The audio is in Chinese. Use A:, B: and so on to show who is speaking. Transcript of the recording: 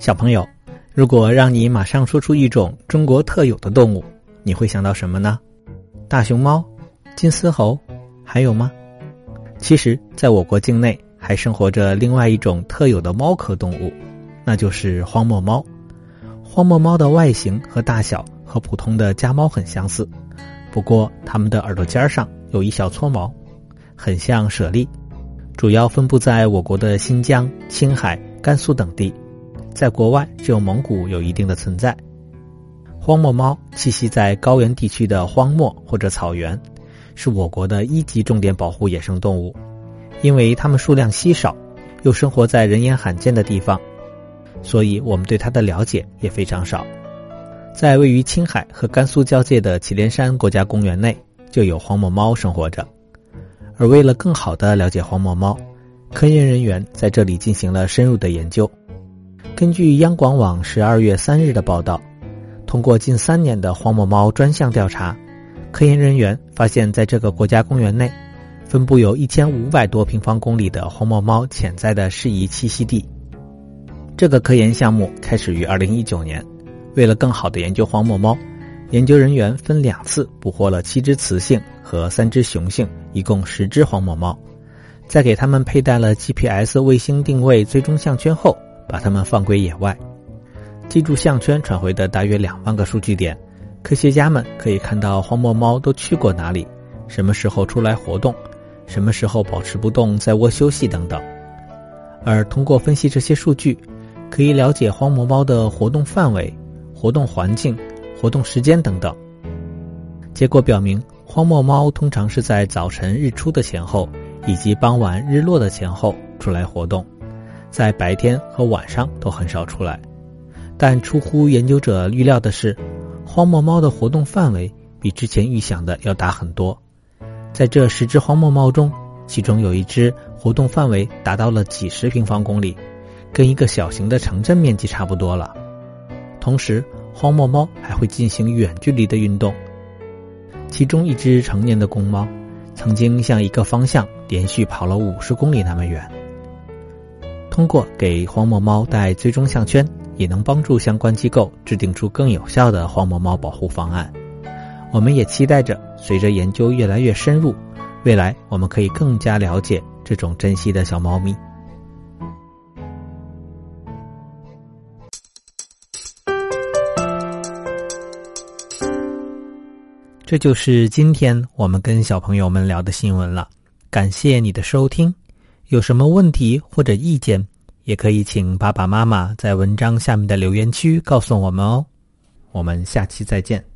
A: 小朋友，如果让你马上说出一种中国特有的动物，你会想到什么呢？大熊猫、金丝猴，还有吗？其实，在我国境内还生活着另外一种特有的猫科动物，那就是荒漠猫。荒漠猫的外形和大小和普通的家猫很相似，不过它们的耳朵尖上有一小撮毛，很像猞猁。主要分布在我国的新疆、青海、甘肃等地，在国外只有蒙古有一定的存在。荒漠猫栖息在高原地区的荒漠或者草原，是我国的一级重点保护野生动物。因为它们数量稀少，又生活在人烟罕见的地方，所以我们对它的了解也非常少。在位于青海和甘肃交界的祁连山国家公园内，就有荒漠猫生活着。而为了更好地了解荒漠猫，科研人员在这里进行了深入的研究。根据央广网十二月三日的报道，通过近三年的荒漠猫专项调查，科研人员发现，在这个国家公园内，分布有一千五百多平方公里的荒漠猫潜在的适宜栖息地。这个科研项目开始于二零一九年，为了更好的研究荒漠猫。研究人员分两次捕获了七只雌性和三只雄性，一共十只荒漠猫，在给它们佩戴了 GPS 卫星定位追踪项圈后，把它们放归野外。记住项圈传回的大约两万个数据点，科学家们可以看到荒漠猫都去过哪里，什么时候出来活动，什么时候保持不动在窝休息等等。而通过分析这些数据，可以了解荒漠猫的活动范围、活动环境。活动时间等等，结果表明，荒漠猫通常是在早晨日出的前后，以及傍晚日落的前后出来活动，在白天和晚上都很少出来。但出乎研究者预料的是，荒漠猫的活动范围比之前预想的要大很多。在这十只荒漠猫中，其中有一只活动范围达到了几十平方公里，跟一个小型的城镇面积差不多了。同时，荒漠猫还会进行远距离的运动，其中一只成年的公猫曾经向一个方向连续跑了五十公里那么远。通过给荒漠猫戴追踪项圈，也能帮助相关机构制定出更有效的荒漠猫保护方案。我们也期待着，随着研究越来越深入，未来我们可以更加了解这种珍稀的小猫咪。这就是今天我们跟小朋友们聊的新闻了，感谢你的收听。有什么问题或者意见，也可以请爸爸妈妈在文章下面的留言区告诉我们哦。我们下期再见。